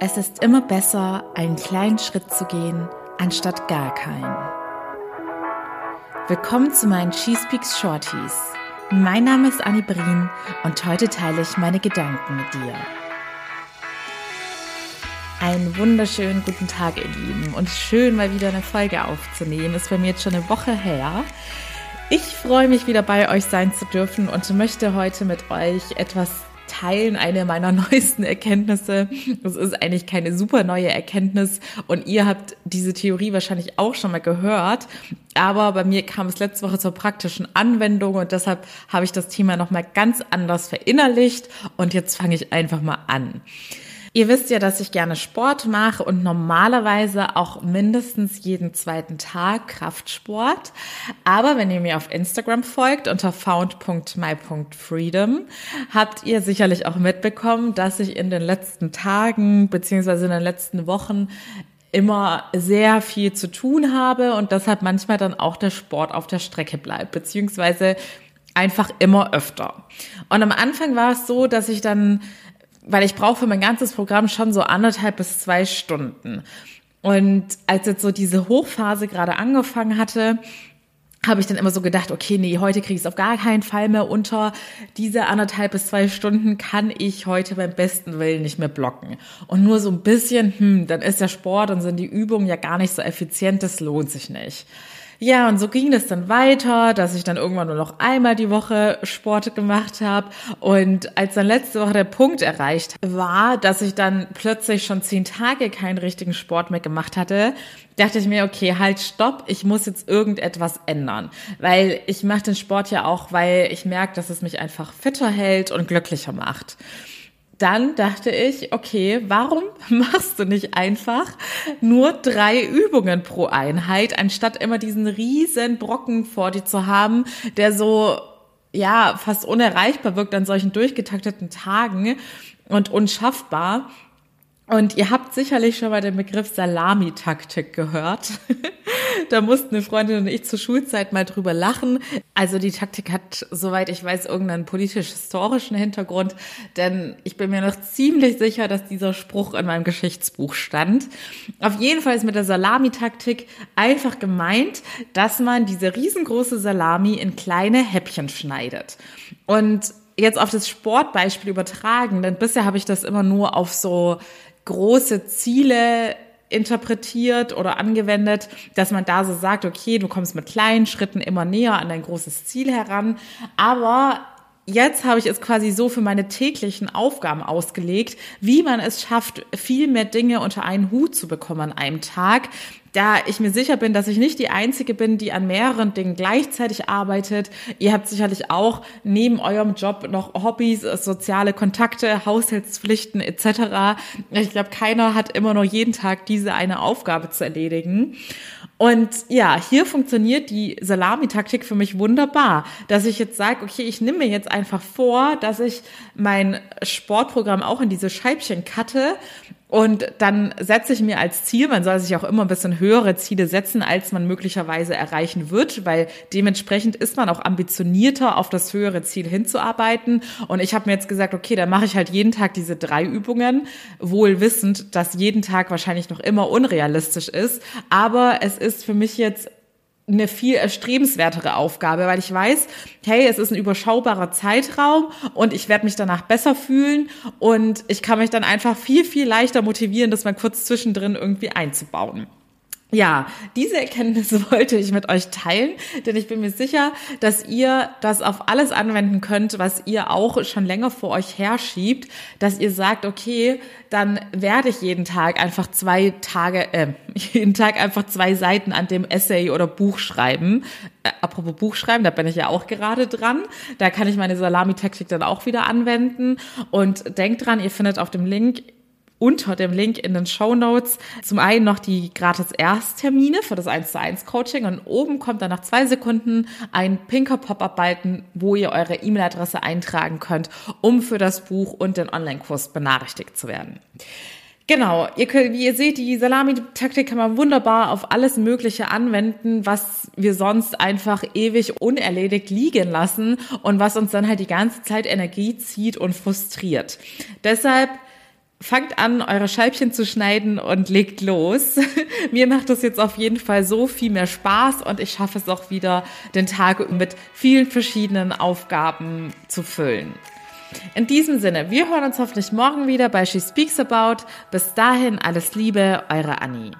Es ist immer besser, einen kleinen Schritt zu gehen, anstatt gar keinen. Willkommen zu meinen Cheese Peaks Shorties. Mein Name ist Annie Brien und heute teile ich meine Gedanken mit dir. Einen wunderschönen guten Tag, ihr Lieben, und schön mal wieder eine Folge aufzunehmen. Ist bei mir jetzt schon eine Woche her. Ich freue mich wieder bei euch sein zu dürfen und möchte heute mit euch etwas teilen, eine meiner neuesten Erkenntnisse. Das ist eigentlich keine super neue Erkenntnis und ihr habt diese Theorie wahrscheinlich auch schon mal gehört. Aber bei mir kam es letzte Woche zur praktischen Anwendung und deshalb habe ich das Thema nochmal ganz anders verinnerlicht und jetzt fange ich einfach mal an. Ihr wisst ja, dass ich gerne Sport mache und normalerweise auch mindestens jeden zweiten Tag Kraftsport. Aber wenn ihr mir auf Instagram folgt unter found.my.freedom, habt ihr sicherlich auch mitbekommen, dass ich in den letzten Tagen beziehungsweise in den letzten Wochen immer sehr viel zu tun habe und deshalb manchmal dann auch der Sport auf der Strecke bleibt, beziehungsweise einfach immer öfter. Und am Anfang war es so, dass ich dann weil ich brauche für mein ganzes Programm schon so anderthalb bis zwei Stunden. Und als jetzt so diese Hochphase gerade angefangen hatte, habe ich dann immer so gedacht, okay, nee, heute kriege ich es auf gar keinen Fall mehr unter. Diese anderthalb bis zwei Stunden kann ich heute beim besten Willen nicht mehr blocken. Und nur so ein bisschen, hm, dann ist der Sport und sind die Übungen ja gar nicht so effizient, das lohnt sich nicht. Ja, und so ging das dann weiter, dass ich dann irgendwann nur noch einmal die Woche Sport gemacht habe. Und als dann letzte Woche der Punkt erreicht war, dass ich dann plötzlich schon zehn Tage keinen richtigen Sport mehr gemacht hatte, dachte ich mir, okay, halt, stopp, ich muss jetzt irgendetwas ändern. Weil ich mache den Sport ja auch, weil ich merke, dass es mich einfach fitter hält und glücklicher macht dann dachte ich, okay, warum machst du nicht einfach nur drei Übungen pro Einheit, anstatt immer diesen riesen Brocken vor dir zu haben, der so, ja, fast unerreichbar wirkt an solchen durchgetakteten Tagen und unschaffbar. Und ihr habt sicherlich schon mal den Begriff Salami-Taktik gehört. da mussten eine Freundin und ich zur Schulzeit mal drüber lachen. Also die Taktik hat, soweit ich weiß, irgendeinen politisch-historischen Hintergrund, denn ich bin mir noch ziemlich sicher, dass dieser Spruch in meinem Geschichtsbuch stand. Auf jeden Fall ist mit der Salami-Taktik einfach gemeint, dass man diese riesengroße Salami in kleine Häppchen schneidet. Und jetzt auf das Sportbeispiel übertragen, denn bisher habe ich das immer nur auf so große Ziele interpretiert oder angewendet, dass man da so sagt, okay, du kommst mit kleinen Schritten immer näher an dein großes Ziel heran, aber jetzt habe ich es quasi so für meine täglichen Aufgaben ausgelegt, wie man es schafft, viel mehr Dinge unter einen Hut zu bekommen an einem Tag, da ich mir sicher bin, dass ich nicht die Einzige bin, die an mehreren Dingen gleichzeitig arbeitet. Ihr habt sicherlich auch neben eurem Job noch Hobbys, soziale Kontakte, Haushaltspflichten etc. Ich glaube, keiner hat immer nur jeden Tag diese eine Aufgabe zu erledigen. Und ja, hier funktioniert die Salami-Taktik für mich wunderbar, dass ich jetzt sage, okay, ich nehme mir jetzt einfach vor, dass ich mein Sportprogramm auch in diese Scheibchen cutte und dann setze ich mir als Ziel, man soll sich auch immer ein bisschen höhere Ziele setzen, als man möglicherweise erreichen wird, weil dementsprechend ist man auch ambitionierter, auf das höhere Ziel hinzuarbeiten. Und ich habe mir jetzt gesagt, okay, dann mache ich halt jeden Tag diese drei Übungen, wohl wissend, dass jeden Tag wahrscheinlich noch immer unrealistisch ist. Aber es ist für mich jetzt eine viel erstrebenswertere Aufgabe, weil ich weiß, hey, es ist ein überschaubarer Zeitraum und ich werde mich danach besser fühlen und ich kann mich dann einfach viel, viel leichter motivieren, das mal kurz zwischendrin irgendwie einzubauen. Ja, diese Erkenntnisse wollte ich mit euch teilen, denn ich bin mir sicher, dass ihr das auf alles anwenden könnt, was ihr auch schon länger vor euch herschiebt, dass ihr sagt, okay, dann werde ich jeden Tag einfach zwei Tage, äh, jeden Tag einfach zwei Seiten an dem Essay oder Buch schreiben. Äh, apropos Buch schreiben, da bin ich ja auch gerade dran. Da kann ich meine Salami-Taktik dann auch wieder anwenden. Und denkt dran, ihr findet auf dem Link unter dem Link in den Show Notes zum einen noch die gratis Ersttermine für das 1 zu 1 Coaching und oben kommt dann nach zwei Sekunden ein pinker Pop-up-Balken, wo ihr eure E-Mail-Adresse eintragen könnt, um für das Buch und den Online-Kurs benachrichtigt zu werden. Genau, ihr könnt, wie ihr seht, die Salami-Taktik kann man wunderbar auf alles Mögliche anwenden, was wir sonst einfach ewig unerledigt liegen lassen und was uns dann halt die ganze Zeit Energie zieht und frustriert. Deshalb fangt an, eure Scheibchen zu schneiden und legt los. Mir macht das jetzt auf jeden Fall so viel mehr Spaß und ich schaffe es auch wieder, den Tag mit vielen verschiedenen Aufgaben zu füllen. In diesem Sinne, wir hören uns hoffentlich morgen wieder bei She Speaks About. Bis dahin alles Liebe, eure Annie.